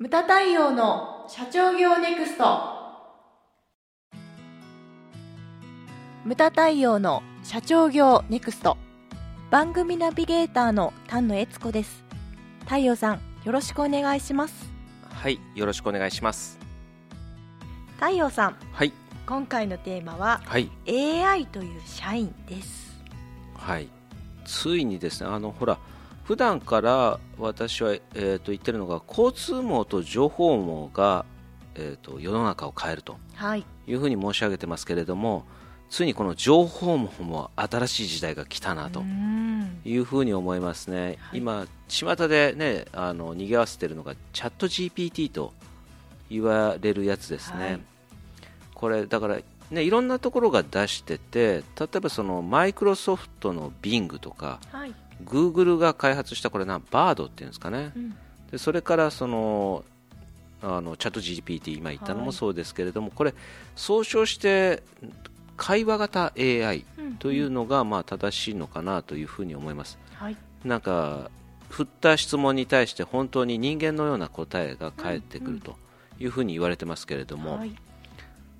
ムタ太陽の社長業ネクスト。ムタ太陽の社長業ネクスト。番組ナビゲーターの丹野悦子です。太陽さんよろしくお願いします。はい、よろしくお願いします。太陽さんはい、今回のテーマははい、AI という社員です。はい。ついにですね、あのほら、普段から私は、えー、と言ってるのが、交通網と情報網が、えー、と世の中を変えると。はい。いうふうに申し上げてますけれども、ついにこの情報網も新しい時代が来たなと。いうふうに思いますね。はい。今、巷でね、あの賑わせてるのが、チャット GPT と言われるやつですね。はい。これだから、ね、いろんなところが出してて例えばそのマイクロソフトの Bing とかはい、グーグルが開発したこれなバードっていうんですかね。うん。でそれからそのあのチャット GPT 今言ったのはいもそうですけれども、これ総称して会話型 AI うん。というのがまあ正しいのかなというふうに思います。はい。なんか振った質問に対して本当に人間のような答えが返ってくるというふうに言われてますけれども、はい。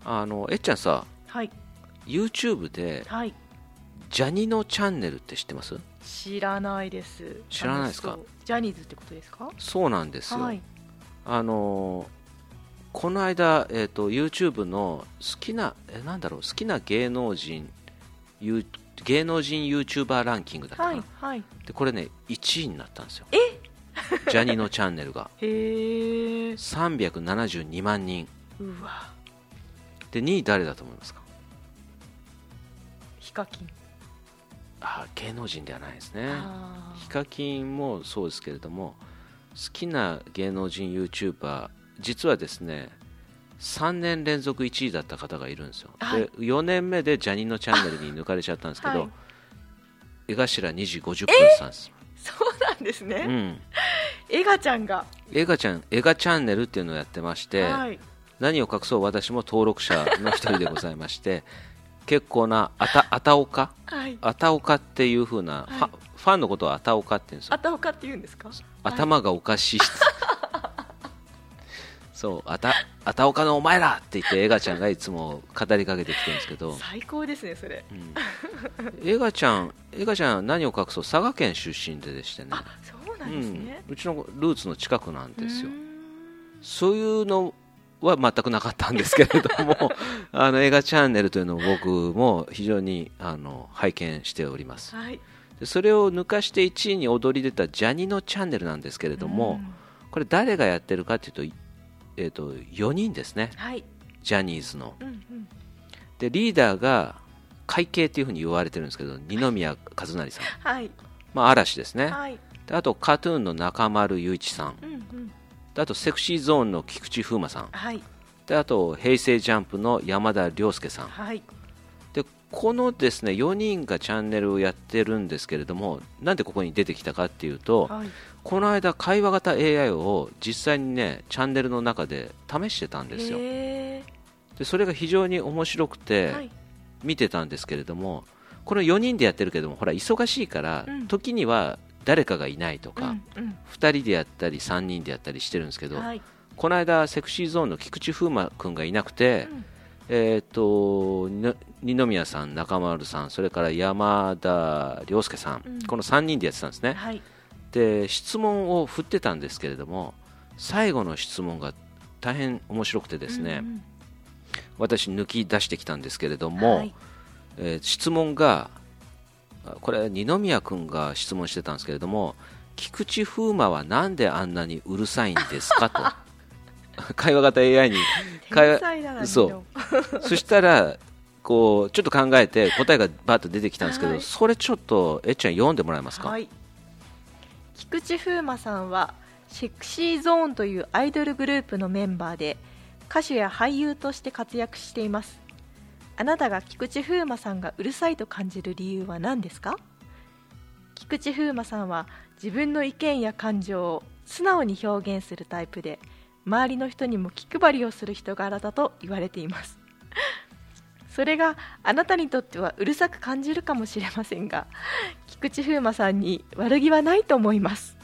あのえっちゃんさはい。YouTube ではいジャニのチャンネルって知ってます？知らないです。知らないですか？ジャニーズってことですか？そうなんですよ、はい。あのこの間、えー、と YouTube の好きなえなんだろう？好きな芸能人芸能人 YouTuber ランキングだったかな、はいはい。でこれね1位になったんですよ。え？ジャニのチャンネルが。へえ372万人。うわ。で2位誰だと思いますか？ヒカキンあ芸能人ではないですね。あヒカキンもそうですけれども好きな芸能人 YouTuber 実はですね3年連続1位だった方がいるんですよ、はい。で4年目でジャニーのチャンネルに抜かれちゃったんですけど、はい。江頭2時50分さんです、そうなんですね、うん、エガちゃんが、映画ちゃん映画チャンネルっていうのをやってまして、はい。何を隠そう私も登録者の一人でございまして結構なあたあたおか？はい。あたおかっていう風な、ファはい。ファンのことをあたおかって言うんですよ。あたおかって言うんですか？頭がおかしい、そうあたあたおかのお前らって言ってエガちゃんがいつも語りかけてきてるんですけど、最高ですねそれ。うん、エガちゃんエガちゃんは何を隠そう？佐賀県出身ででしてね。あそうなんですね、うん、うちのルーツの近くなんですよ。そういうのは全くなかったんですけれども あの映画チャンネルというのを僕も非常にあの拝見しております。はい。でそれを抜かして1位に躍り出たジャニのチャンネルなんですけれども、これ誰がやってるかというと,、えー、と4人ですね。うんはい。ジャニーズの。うんうん。でリーダーが会計というふうに言われてるんですけど二宮和也さん、はい。まあ、嵐ですね。はい。であとカトゥーンの中丸雄一さん。うんうん。であとセクシーゾーンの菊池風磨さん。はい。であと平成ジャンプの山田涼介さん。はい。でこのですね4人がチャンネルをやってるんですけれどもなんでここに出てきたかっていうとはい。この間会話型 AI を実際にねチャンネルの中で試してたんですよ。へでそれが非常に面白くーてはい。見てたんですけれどもこの4人でやってるけどもほら忙しいからうん。時には誰かがいないとか、うん2人でやったり3人でやったりしてるんですけど、うんはい。この間セクシーゾーンの菊池風磨君がいなくて、うん。えー、とに二宮さん、中丸さん、それから山田涼介さん、うん。この3人でやってたんですね、はい。で質問を振ってたんですけれども、最後の質問が大変面白くてですね、うん私、抜き出してきたんですけれどうんも、はい。えー質問が、あこれ、二宮君が質問してたんですけれども、菊池風磨はなんであんなにうるさいんですかと。会話型 AI に。会話そう。そしたらこうちょっと考えて答えがバーッと出てきたんですけど、はい。それちょっとえっちゃん読んでもらえますか、はい。菊池風磨さんはセクシーゾーンというアイドルグループのメンバーで歌手や俳優として活躍していますあなたが菊池風磨さんがうるさいと感じる理由は何ですか？菊池風磨さんは自分の意見や感情を素直に表現するタイプで周りの人にも気配りをする人柄だと言われています。それがあなたにとってはうるさく感じるかもしれませんが菊池風磨さんに悪気はないと思います。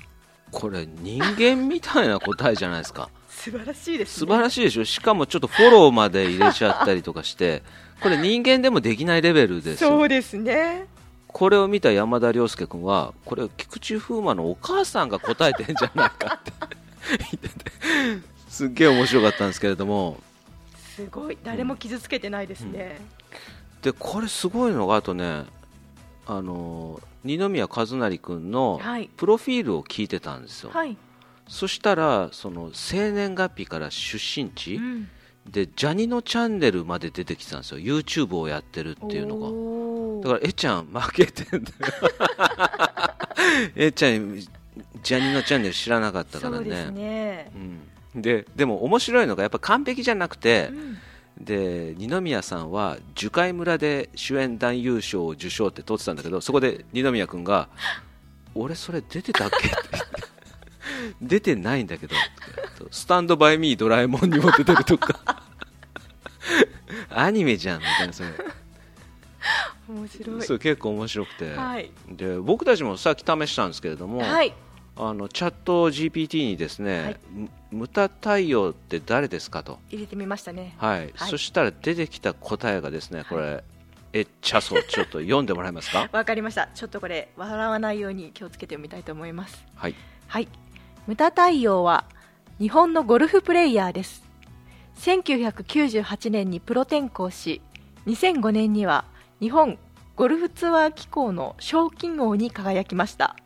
これ人間みたいな答えじゃないですか。素晴らしいです素ね晴らしいでしょ。しかもちょっとフォローまで入れちゃったりとかして これ人間でもできないレベルですよ。そうですね。これを見た山田涼介君はこれ菊池風磨のお母さんが答えてんじゃないかって。言っててすっげえ面白かったんですけれども。すごい。誰も傷つけてないですね、でこれすごいのがあとねあの二宮和也君のはい。プロフィールを聞いてたんですよ、はい、そしたらその生年月日から出身地、うん。でジャニのチャンネルまで出てきてたんですよ。YouTube をやってるっていうのが。のだからえちゃん負けてんだよ。えちゃんジャニのチャンネル知らなかったからね。ね、うん、ででも面白いのがやっぱ完璧じゃなくてう、ん。で二宮さんは樹海村で主演男優賞を受賞って取ってたんだけどそこで二宮君が 「俺それ出てたっけ?」って「出てないんだけど」スタンドバイミードラえもん」にも出てるとか。アニメじゃんみたいなそれ。面白い。そう結構面白くて、はい。で僕たちもさっき試したんですけれども、はい。あのチャット GPT にですね、はい。むムタ太陽って誰ですかと、入れてみましたね。はい。はい。そしたら出てきた答えがですねこれ、えっちゃそう。ちょっと読んでもらえますか？わかりました。ちょっとこれ笑わないように気をつけてみたいと思います。はい。はいムタ太陽は日本のゴルフプレイヤーです。1998年にプロ転向し2005年には日本ゴルフツアー機構の賞金王に輝きました。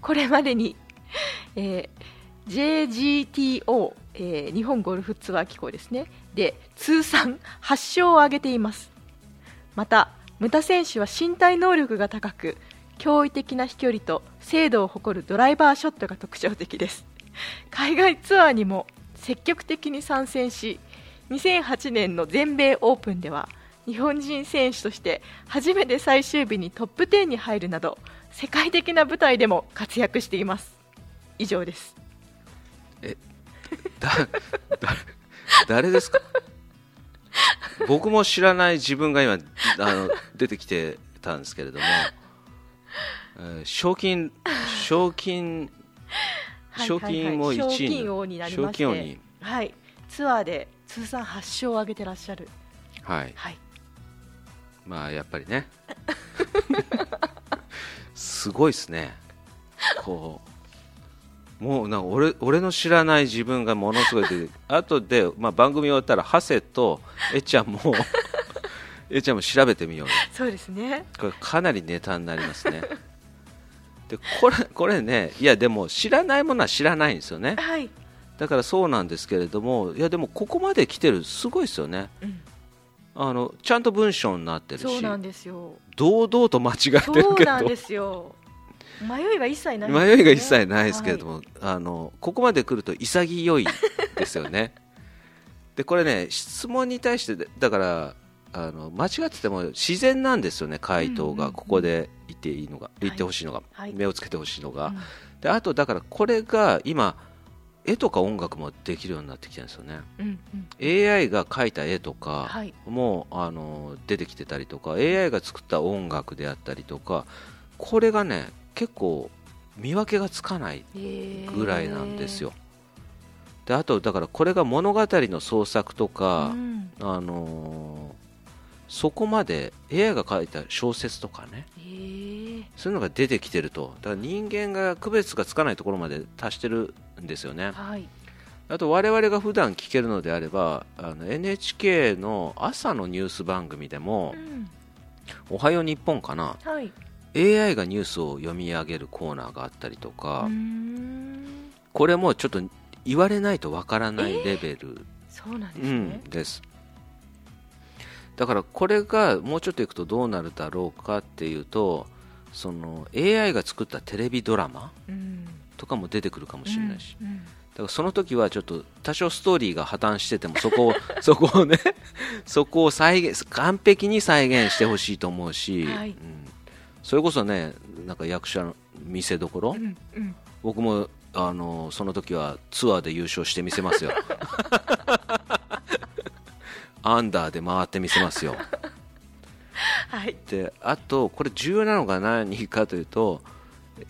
これまでに、えー JGTO、えー日本ゴルフツアー機構ですね。で通算8勝を挙げています。またムタ選手は身体能力が高く驚異的な飛距離と精度を誇るドライバーショットが特徴的です。海外ツアーにも積極的に参戦し2008年の全米オープンでは日本人選手として初めて最終日にトップ10に入るなど世界的な舞台でも活躍しています。以上です。だだ誰ですか？僕も知らない自分が今あの出てきてたんですけれども、賞金賞金賞金も1位賞金王になりまして。はい、ツアーで通算8勝を挙げてらっしゃる、はい。はい、まあやっぱりね。すごいですね。こう。もうな俺俺の知らない自分がものすごい出て後で、まあ、番組終わったらハセとえちゃんもえちゃんも調べてみようよそうですね。これかなりネタになりますね。でこれこれねいやでも知らないものは知らないんですよね。はい、だからそうなんですけれどもいやでもここまで来てるすごいですよね。うん、あのちゃんと文章になってるしそうなんですよ。堂々と間違ってるそうなんですよ。迷いが一切ないんです迷いが一切ないですけれども、も、あのここまで来ると潔いですよね。でこれね質問に対してだからあの間違ってても自然なんですよね回答が。ここで言っていいのが。言ってほしいのが、はい。目をつけてほしいのが、うん。であとだからこれが今絵とか音楽もできるようになってきてるんですよね。うんうん。AI が描いた絵とかはい。もあの出てきてたりとか AI が作った音楽であったりとかこれがね結構見分けがつかないぐらいなんですよ、であとだからこれが物語の創作とへかー、うん。あのーそこまで AI が書いた小説とかねへー。そういうのが出てきてると。だから人間が区別がつかないところまで達してるんですよね。はい。あと我々が普段聞けるのであればあの NHK の朝のニュース番組でもうん「おはよう日本」かなはい。AI がニュースを読み上げるコーナーがあったりとか、これもちょっと言われないとわからないレベル、そうなんですね。うん、ですだからこれがもうちょっといくとどうなるだろうかっていうとその AI が作ったテレビドラマうん。とかも出てくるかもしれないし、うんうん。だからその時はちょっと多少ストーリーが破綻しててもそこを そこをねそこを再現完璧に再現してほしいと思うし、はい。うん、それこそねなんか役者の見せどころ、うんうん。僕もあのその時はツアーで優勝してみせますよアンダーで回ってみせますよ。はい。であとこれ重要なのが何かというと,、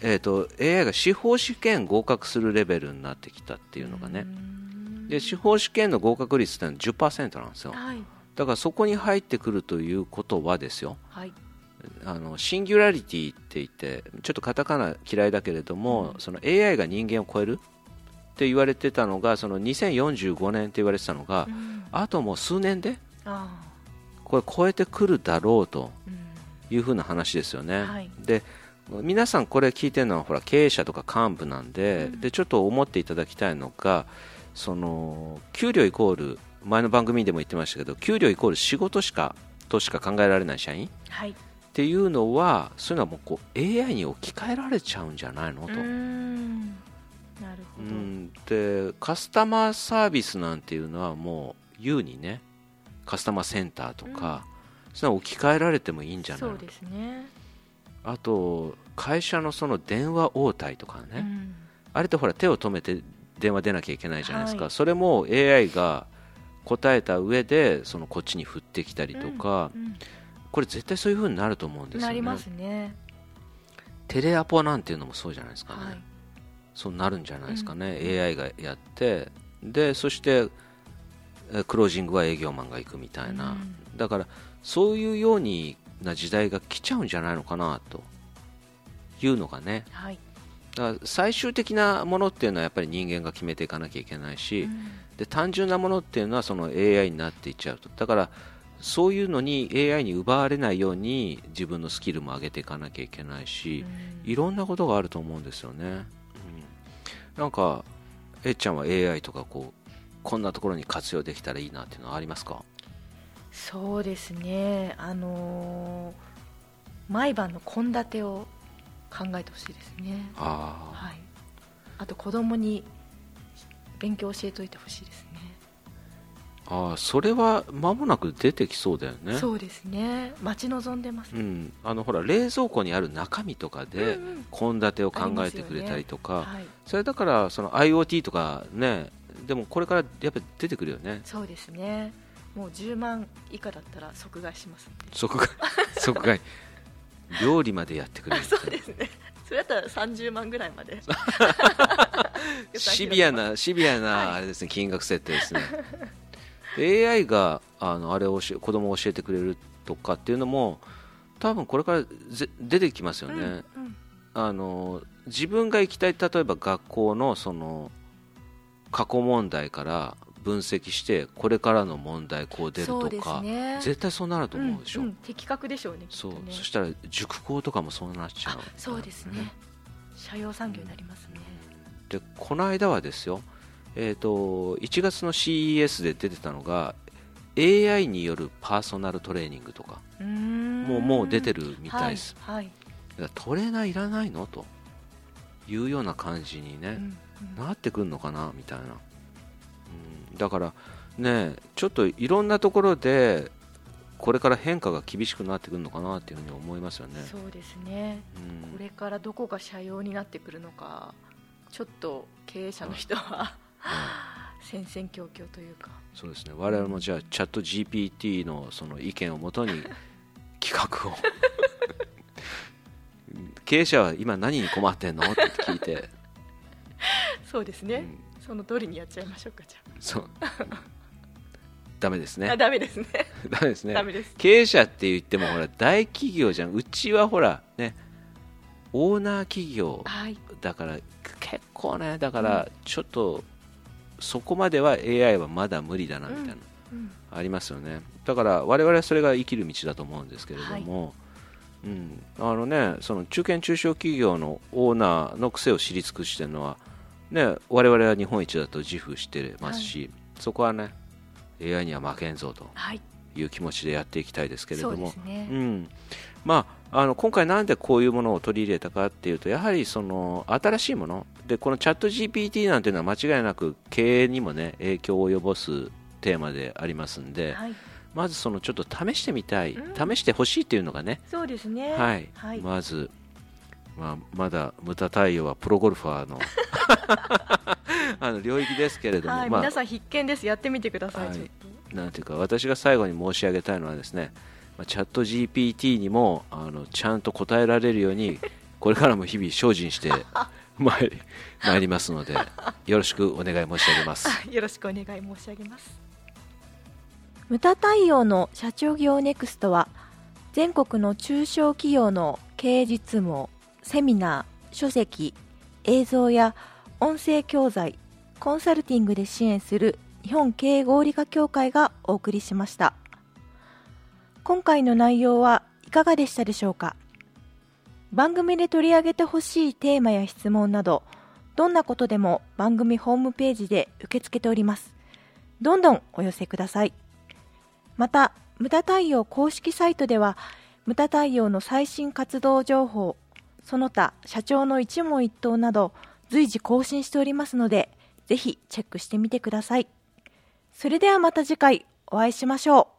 えー、と AI が司法試験合格するレベルになってきたっていうのがね。うん。で司法試験の合格率ってのは10%なんですよ。はい。だからそこに入ってくるということはですよ。はい。あのシンギュラリティって言ってちょっとカタカナ嫌いだけれども、うん。その AI が人間を超えるって言われてたのがその2045年って言われてたのが、うん。あともう数年であこれ超えてくるだろうというふうな話ですよね、はい。で皆さんこれ聞いてるのはほら経営者とか幹部なんで,、うん。でちょっと思っていただきたいのがその給料イコール前の番組でも言ってましたけど給料イコール仕事しかとしか考えられない社員はい。っていうのはそういうのはもうこう AI に置き換えられちゃうんじゃないの？と、うーんなるほど、うん。でカスタマーサービスなんていうのはもう優にねカスタマーセンターとか、そういうの置き換えられてもいいんじゃないの？そうですね。あと会社のその電話応対とかね、うん。あれってほら手を止めて電話出なきゃいけないじゃないですか、はい。それも AI が答えた上でそのこっちに振ってきたりとか、うん。これ絶対そういう風になると思うんですよね。なりますね。テレアポなんていうのもそうじゃないですかね、はいそうなるんじゃないですかね、AI がやってでそしてえクロージングは営業マンが行くみたいな、うん。だからそういうようにな時代が来ちゃうんじゃないのかなというのがね。はい。だから最終的なものっていうのはやっぱり人間が決めていかなきゃいけないし、うん。で単純なものっていうのはその AI になっていっちゃうと。だからそういうのに AI に奪われないように自分のスキルも上げていかなきゃいけないし、うん。いろんなことがあると思うんですよね、うん、なんかえっちゃんは AI とかこうこんなところに活用できたらいいなっていうのはありますか？そうですね。あのー毎晩の献立を考えてほしいですね。ああはい。あと子供に勉強教えといてほしいですねああそれは間もなく出てきそうだよね。そうですね。待ち望んでます、うん、あのほら冷蔵庫にある中身とかでうんうん。献立を考えてくれたりとか、はい。それだからその IoT とかねでもこれからやっぱり出てくるよね。そうですね。もう10万以下だったら即買いします即買い。即買い。料理までやってくれるそうですね。それだったら30万ぐらいまで。シビアなシビアなあれですね、金額設定ですね。で AI があのあれを教え子供を教えてくれるとかっていうのも多分これからぜ出てきますよね、うんうん。あの自分が行きたい例えば学校のその過去問題から分析してこれからの問題こう出るとか、ね。絶対そうなると思うでしょ、んん。的確でしょうねきっそうそしたら塾校とかもそうなっちゃう。あそうですね。社用産業になりますね。でこの間はですよ、えー、と1月の CES で出てたのが AI によるパーソナルトレーニングとかもうもう出てるみたいです、はい、はい。トレーナーいらないの？と。いうような感じにね、うんうん。なってくるのかな？みたいな、うん、だからねちょっといろんなところでこれから変化が厳しくなってくるのかなっていうふうに思いますよね、そうですね。うん。これからどこが社用になってくるのかちょっと経営者の人は戦々恐々というかそうですね。我々もじゃあチャット GPT のその意見をもとに企画を。経営者は今何に困ってんの？って聞いて、そうですね、うん。その通りにやっちゃいましょうかじそう。ダメですゃあ、あねダメですね。ダメですね。ダメです。経営者って言ってもほら大企業じゃん。うちはほらねオーナー企業はい。だから結構ねだからちょっとそこまでは AI はまだ無理だなみたいな、うんありますよね。だから我々はそれが生きる道だと思うんですけれども、うん、あのねその中堅中小企業のオーナーの癖を知り尽くしてるのはね我々は日本一だと自負してますし、そこはね AI には負けんぞとはい。いう気持ちでやっていきたいですけれども。そうですね、うん。まあ、あの今回なんでこういうものを取り入れたかっていうとやはりその新しいものでこのチャット GPT なんていうのは間違いなく経営にもね影響を及ぼすテーマでありますんで、はい。まずそのちょっと試してみたい、うん。試してほしいっていうのがね、そうですね。はい。はい、まず、まあ、まだムタ太陽はプロゴルファーの あの領域ですけれども、はい。まあ皆さん必見です。やってみてください、はい。なんていうか私が最後に申し上げたいのはですね、まあチャット GPT にもあのちゃんと答えられるようにこれからも日々精進して 参り参りますのでよろしくお願い申し上げます。よろしくお願い申し上げます。無駄対応の社長業ネクストは全国の中小企業の経営実務セミナー、書籍、映像や音声教材、コンサルティングで支援する日本経営合理化協会がお送りしました。今回の内容はいかがでしたでしょうか？番組で取り上げてほしいテーマや質問などどんなことでも番組ホームページで受け付けております。どんどんお寄せください。また無駄対応公式サイトでは無駄対応の最新活動情報その他社長の一問一答など随時更新しておりますのでぜひチェックしてみてください。それではまた次回お会いしましょう。